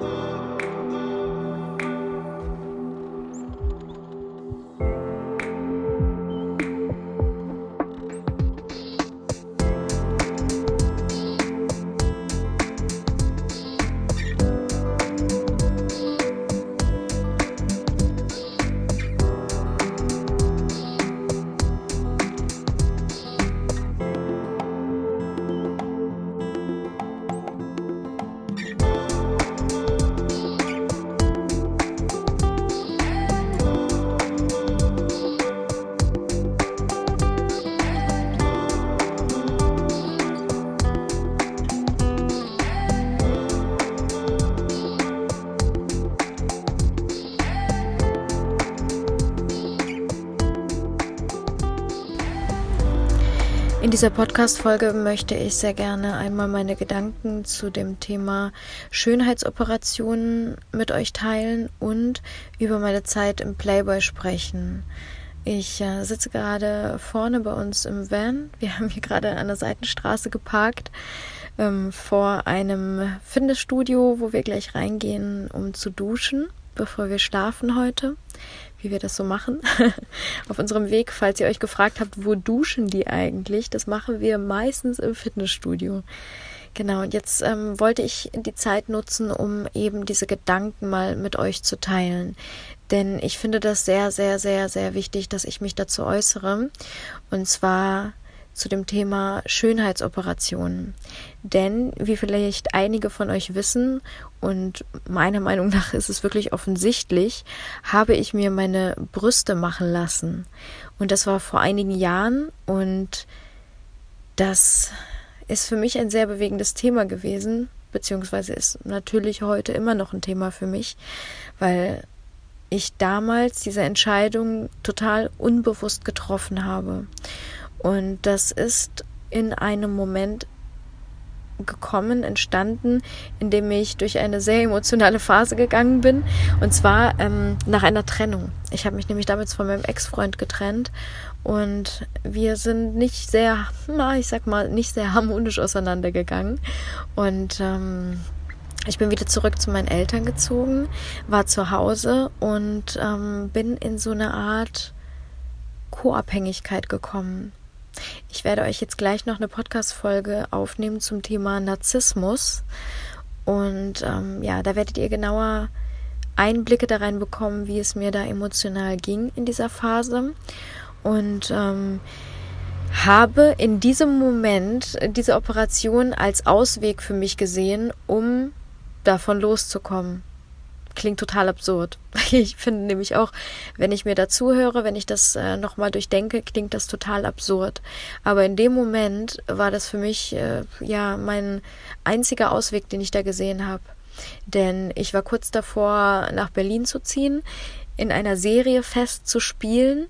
In dieser Podcast-Folge möchte ich sehr gerne einmal meine Gedanken zu dem Thema Schönheitsoperationen mit euch teilen und über meine Zeit im Playboy sprechen. Ich äh, sitze gerade vorne bei uns im Van. Wir haben hier gerade an der Seitenstraße geparkt ähm, vor einem Fitnessstudio, wo wir gleich reingehen, um zu duschen, bevor wir schlafen heute wie wir das so machen. Auf unserem Weg, falls ihr euch gefragt habt, wo duschen die eigentlich, das machen wir meistens im Fitnessstudio. Genau, und jetzt ähm, wollte ich die Zeit nutzen, um eben diese Gedanken mal mit euch zu teilen. Denn ich finde das sehr, sehr, sehr, sehr wichtig, dass ich mich dazu äußere. Und zwar zu dem Thema Schönheitsoperationen. Denn, wie vielleicht einige von euch wissen, und meiner Meinung nach ist es wirklich offensichtlich, habe ich mir meine Brüste machen lassen. Und das war vor einigen Jahren und das ist für mich ein sehr bewegendes Thema gewesen, beziehungsweise ist natürlich heute immer noch ein Thema für mich, weil ich damals diese Entscheidung total unbewusst getroffen habe. Und das ist in einem Moment gekommen, entstanden, in dem ich durch eine sehr emotionale Phase gegangen bin. Und zwar ähm, nach einer Trennung. Ich habe mich nämlich damals von meinem Ex-Freund getrennt und wir sind nicht sehr, na, ich sag mal, nicht sehr harmonisch auseinandergegangen. Und ähm, ich bin wieder zurück zu meinen Eltern gezogen, war zu Hause und ähm, bin in so eine Art Co-Abhängigkeit gekommen. Ich werde euch jetzt gleich noch eine Podcast-Folge aufnehmen zum Thema Narzissmus. Und ähm, ja, da werdet ihr genauer Einblicke da rein bekommen, wie es mir da emotional ging in dieser Phase. Und ähm, habe in diesem Moment diese Operation als Ausweg für mich gesehen, um davon loszukommen klingt total absurd. Ich finde nämlich auch, wenn ich mir dazu höre, wenn ich das äh, nochmal durchdenke, klingt das total absurd. Aber in dem Moment war das für mich äh, ja mein einziger Ausweg, den ich da gesehen habe. Denn ich war kurz davor, nach Berlin zu ziehen, in einer Serie fest zu spielen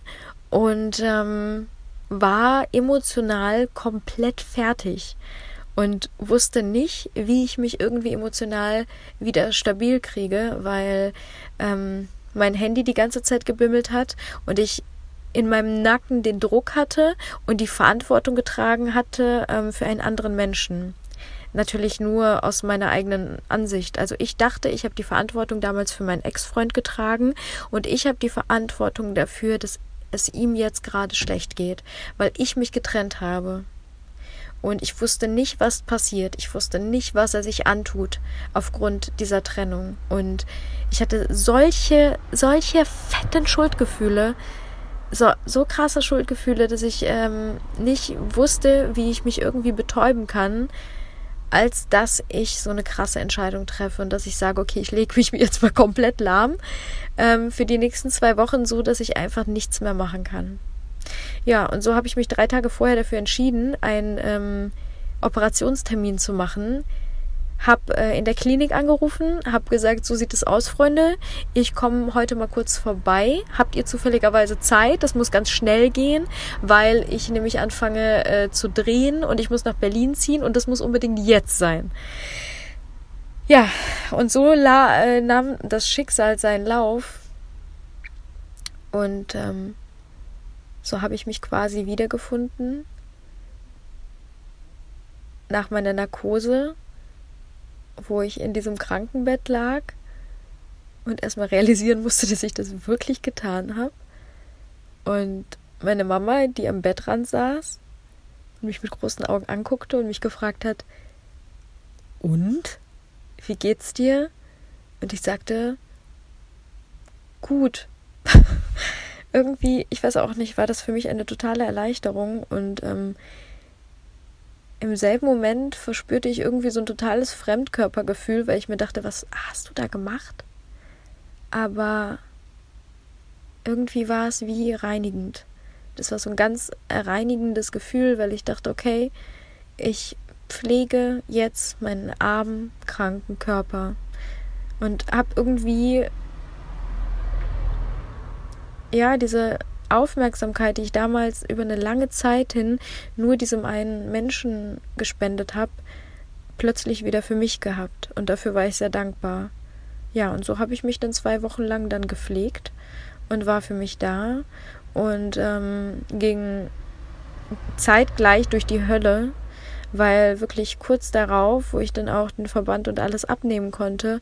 und ähm, war emotional komplett fertig und wusste nicht, wie ich mich irgendwie emotional wieder stabil kriege, weil ähm, mein Handy die ganze Zeit gebimmelt hat und ich in meinem Nacken den Druck hatte und die Verantwortung getragen hatte ähm, für einen anderen Menschen. Natürlich nur aus meiner eigenen Ansicht. Also ich dachte, ich habe die Verantwortung damals für meinen Ex-Freund getragen und ich habe die Verantwortung dafür, dass es ihm jetzt gerade schlecht geht, weil ich mich getrennt habe. Und ich wusste nicht, was passiert. Ich wusste nicht, was er sich antut aufgrund dieser Trennung. Und ich hatte solche, solche fetten Schuldgefühle, so, so krasse Schuldgefühle, dass ich ähm, nicht wusste, wie ich mich irgendwie betäuben kann, als dass ich so eine krasse Entscheidung treffe und dass ich sage, okay, ich lege mich jetzt mal komplett lahm ähm, für die nächsten zwei Wochen, so dass ich einfach nichts mehr machen kann. Ja, und so habe ich mich drei Tage vorher dafür entschieden, einen ähm, Operationstermin zu machen. Hab äh, in der Klinik angerufen, hab gesagt, so sieht es aus, Freunde. Ich komme heute mal kurz vorbei. Habt ihr zufälligerweise Zeit? Das muss ganz schnell gehen, weil ich nämlich anfange äh, zu drehen und ich muss nach Berlin ziehen und das muss unbedingt jetzt sein. Ja, und so la, äh, nahm das Schicksal seinen Lauf. Und ähm, so habe ich mich quasi wiedergefunden nach meiner Narkose wo ich in diesem Krankenbett lag und erstmal realisieren musste, dass ich das wirklich getan habe. Und meine Mama, die am Bettrand saß und mich mit großen Augen anguckte und mich gefragt hat, und? Wie geht's dir? Und ich sagte, gut. Irgendwie, ich weiß auch nicht, war das für mich eine totale Erleichterung und ähm, im selben Moment verspürte ich irgendwie so ein totales Fremdkörpergefühl, weil ich mir dachte, was hast du da gemacht? Aber irgendwie war es wie reinigend. Das war so ein ganz reinigendes Gefühl, weil ich dachte, okay, ich pflege jetzt meinen armen, kranken Körper und habe irgendwie ja diese Aufmerksamkeit, die ich damals über eine lange Zeit hin nur diesem einen Menschen gespendet habe, plötzlich wieder für mich gehabt. Und dafür war ich sehr dankbar. Ja, und so habe ich mich dann zwei Wochen lang dann gepflegt und war für mich da und ähm, ging zeitgleich durch die Hölle, weil wirklich kurz darauf, wo ich dann auch den Verband und alles abnehmen konnte,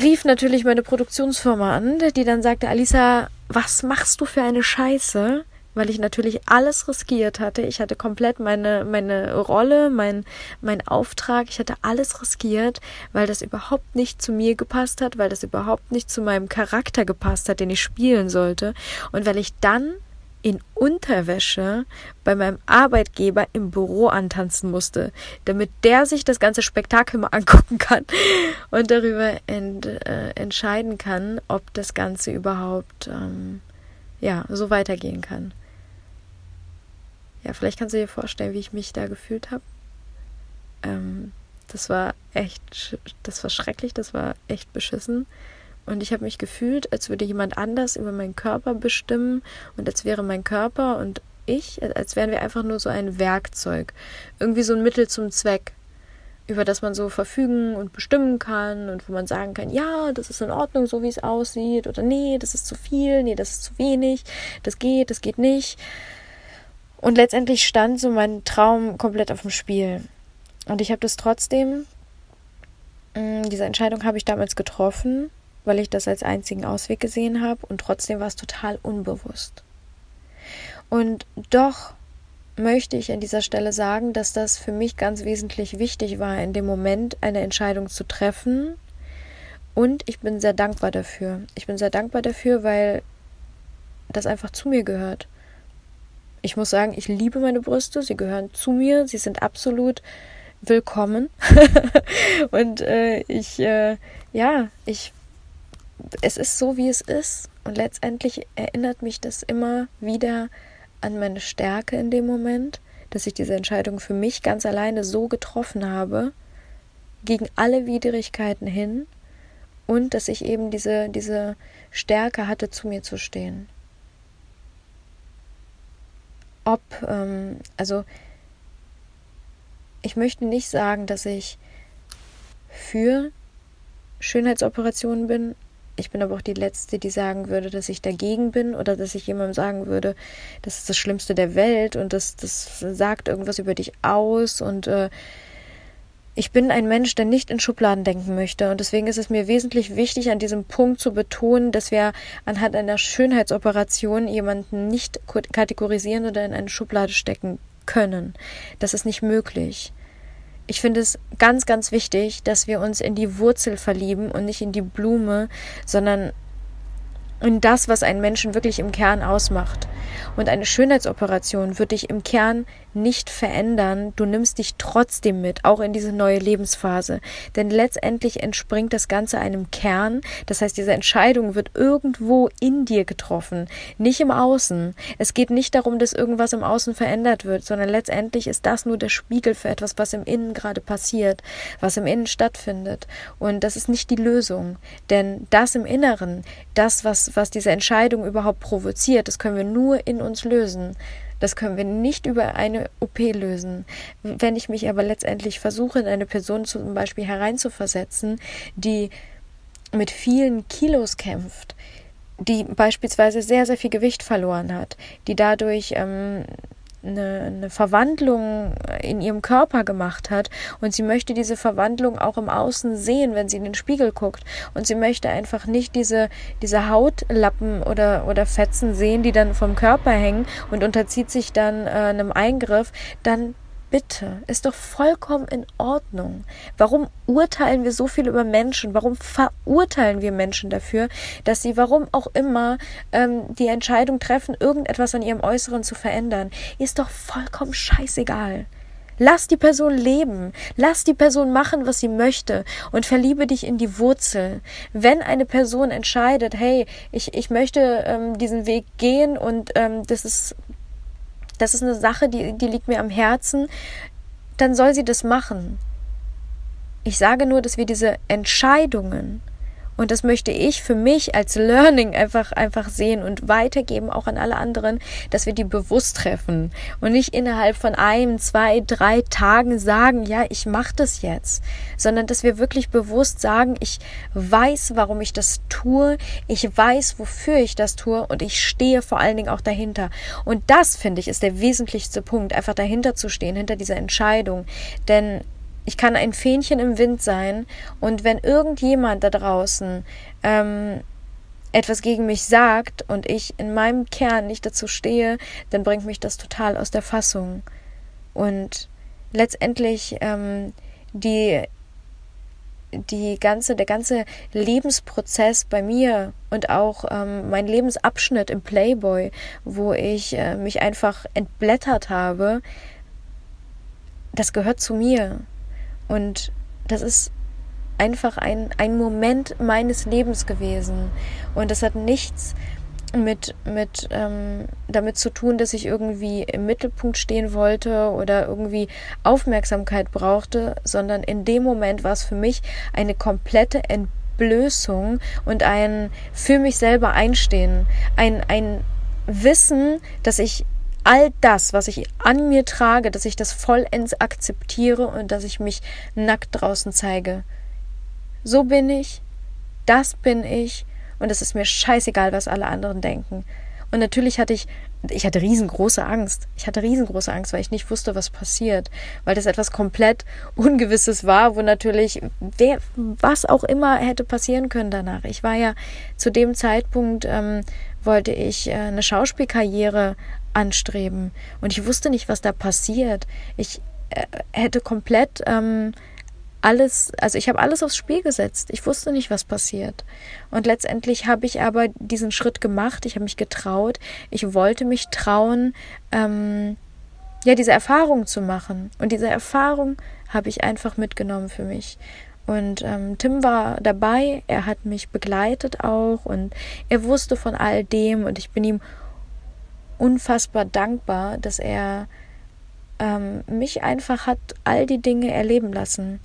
rief natürlich meine Produktionsfirma an, die dann sagte, Alisa, was machst du für eine Scheiße? Weil ich natürlich alles riskiert hatte. Ich hatte komplett meine, meine Rolle, mein, mein Auftrag, ich hatte alles riskiert, weil das überhaupt nicht zu mir gepasst hat, weil das überhaupt nicht zu meinem Charakter gepasst hat, den ich spielen sollte. Und weil ich dann in Unterwäsche bei meinem Arbeitgeber im Büro antanzen musste, damit der sich das ganze Spektakel mal angucken kann und darüber ent, äh, entscheiden kann, ob das Ganze überhaupt ähm, ja so weitergehen kann. Ja, vielleicht kannst du dir vorstellen, wie ich mich da gefühlt habe. Ähm, das war echt, das war schrecklich, das war echt beschissen. Und ich habe mich gefühlt, als würde jemand anders über meinen Körper bestimmen und als wäre mein Körper und ich, als wären wir einfach nur so ein Werkzeug. Irgendwie so ein Mittel zum Zweck, über das man so verfügen und bestimmen kann und wo man sagen kann, ja, das ist in Ordnung, so wie es aussieht, oder nee, das ist zu viel, nee, das ist zu wenig, das geht, das geht nicht. Und letztendlich stand so mein Traum komplett auf dem Spiel. Und ich habe das trotzdem, mm, diese Entscheidung habe ich damals getroffen weil ich das als einzigen Ausweg gesehen habe und trotzdem war es total unbewusst. Und doch möchte ich an dieser Stelle sagen, dass das für mich ganz wesentlich wichtig war, in dem Moment eine Entscheidung zu treffen. Und ich bin sehr dankbar dafür. Ich bin sehr dankbar dafür, weil das einfach zu mir gehört. Ich muss sagen, ich liebe meine Brüste, sie gehören zu mir, sie sind absolut willkommen. und äh, ich, äh, ja, ich es ist so, wie es ist. Und letztendlich erinnert mich das immer wieder an meine Stärke in dem Moment, dass ich diese Entscheidung für mich ganz alleine so getroffen habe, gegen alle Widrigkeiten hin und dass ich eben diese, diese Stärke hatte, zu mir zu stehen. Ob, ähm, also ich möchte nicht sagen, dass ich für Schönheitsoperationen bin, ich bin aber auch die Letzte, die sagen würde, dass ich dagegen bin oder dass ich jemandem sagen würde, das ist das Schlimmste der Welt und das, das sagt irgendwas über dich aus und äh, ich bin ein Mensch, der nicht in Schubladen denken möchte. Und deswegen ist es mir wesentlich wichtig, an diesem Punkt zu betonen, dass wir anhand einer Schönheitsoperation jemanden nicht kategorisieren oder in eine Schublade stecken können. Das ist nicht möglich ich finde es ganz, ganz wichtig, dass wir uns in die Wurzel verlieben und nicht in die Blume, sondern in das, was einen Menschen wirklich im Kern ausmacht. Und eine Schönheitsoperation wird dich im Kern nicht verändern. Du nimmst dich trotzdem mit, auch in diese neue Lebensphase. Denn letztendlich entspringt das Ganze einem Kern. Das heißt, diese Entscheidung wird irgendwo in dir getroffen, nicht im Außen. Es geht nicht darum, dass irgendwas im Außen verändert wird, sondern letztendlich ist das nur der Spiegel für etwas, was im Innen gerade passiert, was im Innen stattfindet. Und das ist nicht die Lösung. Denn das im Inneren, das, was, was diese Entscheidung überhaupt provoziert, das können wir nur in uns lösen. Das können wir nicht über eine OP lösen. Wenn ich mich aber letztendlich versuche, in eine Person zum Beispiel hereinzuversetzen, die mit vielen Kilos kämpft, die beispielsweise sehr, sehr viel Gewicht verloren hat, die dadurch ähm, eine, eine Verwandlung in ihrem Körper gemacht hat. Und sie möchte diese Verwandlung auch im Außen sehen, wenn sie in den Spiegel guckt. Und sie möchte einfach nicht diese, diese Hautlappen oder, oder Fetzen sehen, die dann vom Körper hängen und unterzieht sich dann äh, einem Eingriff, dann bitte, ist doch vollkommen in Ordnung. Warum urteilen wir so viel über Menschen? Warum verurteilen wir Menschen dafür, dass sie, warum auch immer, ähm, die Entscheidung treffen, irgendetwas an ihrem Äußeren zu verändern? Ist doch vollkommen scheißegal. Lass die Person leben. Lass die Person machen, was sie möchte und verliebe dich in die Wurzel. Wenn eine Person entscheidet, hey, ich, ich möchte ähm, diesen Weg gehen und ähm, das ist das ist eine Sache, die, die liegt mir am Herzen, dann soll sie das machen. Ich sage nur, dass wir diese Entscheidungen und das möchte ich für mich als Learning einfach, einfach sehen und weitergeben, auch an alle anderen, dass wir die bewusst treffen und nicht innerhalb von einem, zwei, drei Tagen sagen, ja, ich mache das jetzt, sondern dass wir wirklich bewusst sagen, ich weiß, warum ich das tue, ich weiß, wofür ich das tue und ich stehe vor allen Dingen auch dahinter. Und das, finde ich, ist der wesentlichste Punkt, einfach dahinter zu stehen, hinter dieser Entscheidung. Denn ich kann ein Fähnchen im Wind sein und wenn irgendjemand da draußen ähm, etwas gegen mich sagt und ich in meinem Kern nicht dazu stehe, dann bringt mich das total aus der Fassung. Und letztendlich ähm, die die ganze, der ganze Lebensprozess bei mir und auch ähm, mein Lebensabschnitt im Playboy, wo ich äh, mich einfach entblättert habe, das gehört zu mir. Und das ist einfach ein, ein Moment meines Lebens gewesen. Und das hat nichts mit, mit ähm, damit zu tun, dass ich irgendwie im Mittelpunkt stehen wollte oder irgendwie Aufmerksamkeit brauchte, sondern in dem Moment war es für mich eine komplette Entblößung und ein für mich selber einstehen, ein, ein Wissen, dass ich all das, was ich an mir trage, dass ich das vollends akzeptiere und dass ich mich nackt draußen zeige. So bin ich, das bin ich und es ist mir scheißegal, was alle anderen denken. Und natürlich hatte ich, ich hatte riesengroße Angst. Ich hatte riesengroße Angst, weil ich nicht wusste, was passiert. Weil das etwas komplett Ungewisses war, wo natürlich wer, was auch immer hätte passieren können danach. Ich war ja zu dem Zeitpunkt, ähm, wollte ich äh, eine Schauspielkarriere anstreben. Und ich wusste nicht, was da passiert. Ich äh, hätte komplett ähm, alles, also ich habe alles aufs Spiel gesetzt. Ich wusste nicht, was passiert. Und letztendlich habe ich aber diesen Schritt gemacht. Ich habe mich getraut. Ich wollte mich trauen, ähm, ja, diese Erfahrung zu machen. Und diese Erfahrung habe ich einfach mitgenommen für mich. Und ähm, Tim war dabei, er hat mich begleitet auch und er wusste von all dem und ich bin ihm unfassbar dankbar, dass er ähm, mich einfach hat all die Dinge erleben lassen.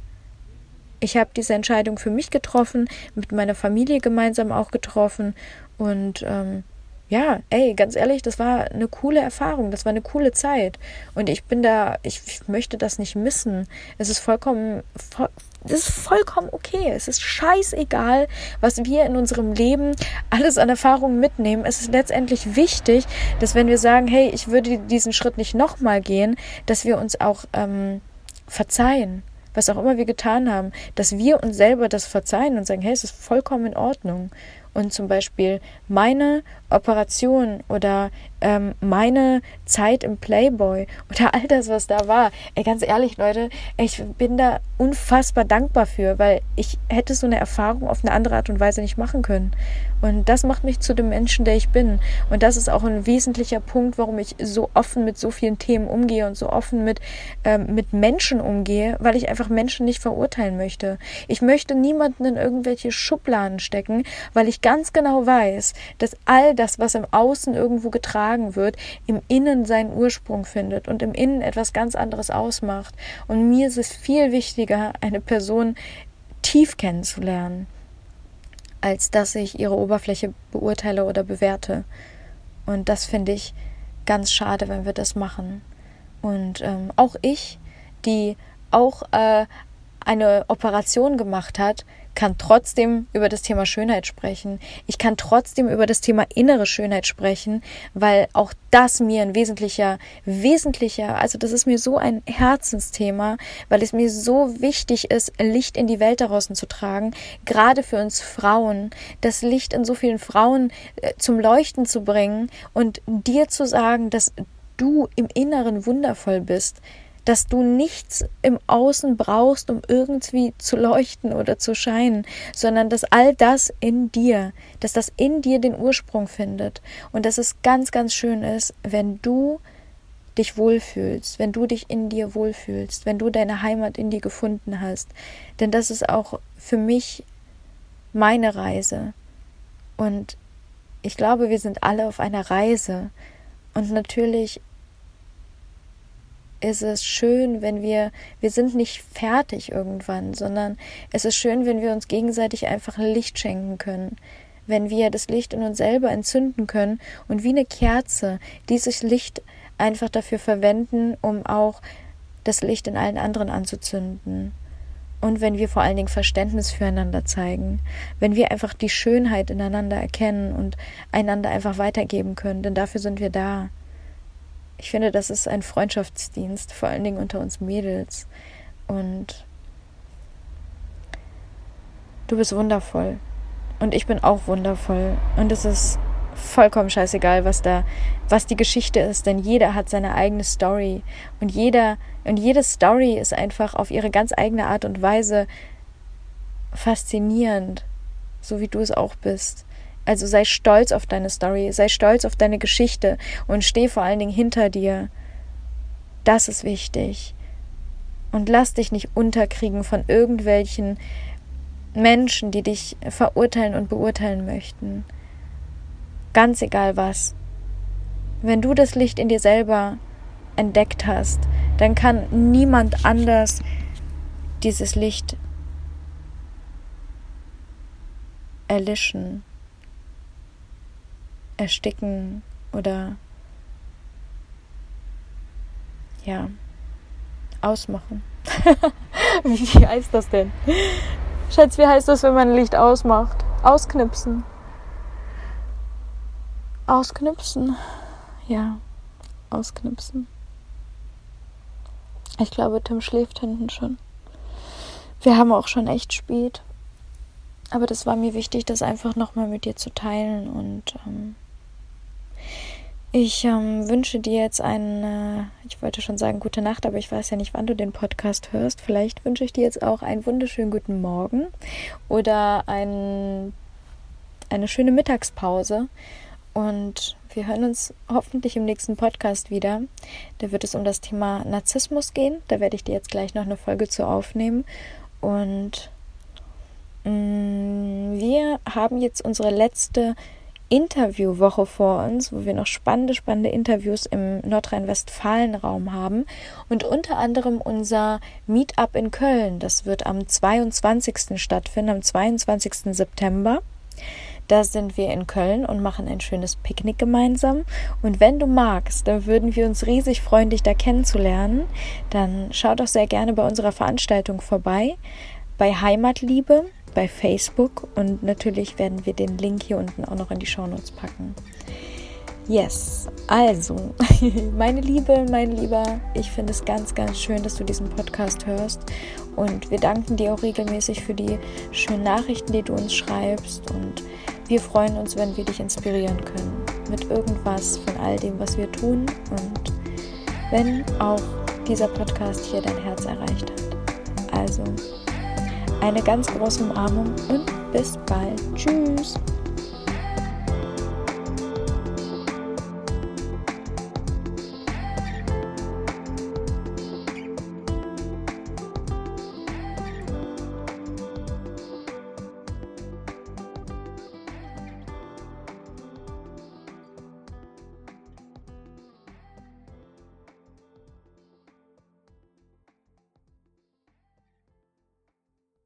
Ich habe diese Entscheidung für mich getroffen, mit meiner Familie gemeinsam auch getroffen und ähm, ja, ey, ganz ehrlich, das war eine coole Erfahrung, das war eine coole Zeit. Und ich bin da, ich, ich möchte das nicht missen. Es ist vollkommen, voll, es ist vollkommen okay. Es ist scheißegal, was wir in unserem Leben alles an Erfahrungen mitnehmen. Es ist letztendlich wichtig, dass wenn wir sagen, hey, ich würde diesen Schritt nicht nochmal gehen, dass wir uns auch ähm, verzeihen was auch immer wir getan haben, dass wir uns selber das verzeihen und sagen, hey, es ist vollkommen in Ordnung und zum Beispiel meine Operation oder ähm, meine Zeit im Playboy oder all das, was da war. Ey, ganz ehrlich, Leute, ich bin da unfassbar dankbar für, weil ich hätte so eine Erfahrung auf eine andere Art und Weise nicht machen können. Und das macht mich zu dem Menschen, der ich bin. Und das ist auch ein wesentlicher Punkt, warum ich so offen mit so vielen Themen umgehe und so offen mit, ähm, mit Menschen umgehe, weil ich einfach Menschen nicht verurteilen möchte. Ich möchte niemanden in irgendwelche Schubladen stecken, weil ich ganz genau weiß, dass all das, was im Außen irgendwo getragen wird, im Innen seinen Ursprung findet und im Innen etwas ganz anderes ausmacht. Und mir ist es viel wichtiger, eine Person tief kennenzulernen, als dass ich ihre Oberfläche beurteile oder bewerte. Und das finde ich ganz schade, wenn wir das machen. Und ähm, auch ich, die auch äh, eine Operation gemacht hat, kann trotzdem über das Thema Schönheit sprechen. Ich kann trotzdem über das Thema innere Schönheit sprechen, weil auch das mir ein wesentlicher, wesentlicher, also das ist mir so ein Herzensthema, weil es mir so wichtig ist, Licht in die Welt daraus zu tragen, gerade für uns Frauen, das Licht in so vielen Frauen äh, zum Leuchten zu bringen und dir zu sagen, dass du im Inneren wundervoll bist, dass du nichts im Außen brauchst, um irgendwie zu leuchten oder zu scheinen, sondern dass all das in dir, dass das in dir den Ursprung findet und dass es ganz, ganz schön ist, wenn du dich wohlfühlst, wenn du dich in dir wohlfühlst, wenn du deine Heimat in dir gefunden hast. Denn das ist auch für mich meine Reise. Und ich glaube, wir sind alle auf einer Reise. Und natürlich ist es schön, wenn wir, wir sind nicht fertig irgendwann, sondern es ist schön, wenn wir uns gegenseitig einfach Licht schenken können, wenn wir das Licht in uns selber entzünden können und wie eine Kerze dieses Licht einfach dafür verwenden, um auch das Licht in allen anderen anzuzünden. Und wenn wir vor allen Dingen Verständnis füreinander zeigen, wenn wir einfach die Schönheit ineinander erkennen und einander einfach weitergeben können, denn dafür sind wir da. Ich finde, das ist ein Freundschaftsdienst, vor allen Dingen unter uns Mädels. Und du bist wundervoll. Und ich bin auch wundervoll. Und es ist vollkommen scheißegal, was da, was die Geschichte ist, denn jeder hat seine eigene Story. Und jeder, und jede Story ist einfach auf ihre ganz eigene Art und Weise faszinierend. So wie du es auch bist. Also sei stolz auf deine Story, sei stolz auf deine Geschichte und steh vor allen Dingen hinter dir. Das ist wichtig. Und lass dich nicht unterkriegen von irgendwelchen Menschen, die dich verurteilen und beurteilen möchten. Ganz egal was. Wenn du das Licht in dir selber entdeckt hast, dann kann niemand anders dieses Licht erlischen ersticken oder ja, ausmachen. wie heißt das denn? Schatz, wie heißt das, wenn man Licht ausmacht? Ausknipsen. Ausknipsen. Ja, ausknipsen. Ich glaube, Tim schläft hinten schon. Wir haben auch schon echt spät. Aber das war mir wichtig, das einfach nochmal mit dir zu teilen und ähm, ich ähm, wünsche dir jetzt eine, ich wollte schon sagen gute Nacht, aber ich weiß ja nicht, wann du den Podcast hörst. Vielleicht wünsche ich dir jetzt auch einen wunderschönen guten Morgen oder ein, eine schöne Mittagspause. Und wir hören uns hoffentlich im nächsten Podcast wieder. Da wird es um das Thema Narzissmus gehen. Da werde ich dir jetzt gleich noch eine Folge zu aufnehmen. Und mh, mm, wir haben jetzt unsere letzte Interviewwoche vor uns, wo wir noch spannende, spannende Interviews im Nordrhein-Westfalen-Raum haben und unter anderem unser Meetup in Köln. Das wird am 22. stattfinden, am 22. September. Da sind wir in Köln und machen ein schönes Picknick gemeinsam. Und wenn du magst, dann würden wir uns riesig freuen, dich da kennenzulernen. Dann schau doch sehr gerne bei unserer Veranstaltung vorbei. Bei Heimatliebe bei Facebook und natürlich werden wir den Link hier unten auch noch in die Shownotes packen. Yes, also, meine Liebe, mein Lieber, ich finde es ganz, ganz schön, dass du diesen Podcast hörst und wir danken dir auch regelmäßig für die schönen Nachrichten, die du uns schreibst und wir freuen uns, wenn wir dich inspirieren können mit irgendwas von all dem, was wir tun und wenn auch dieser Podcast hier dein Herz erreicht hat. Also, eine ganz große Umarmung und bis bald. Tschüss.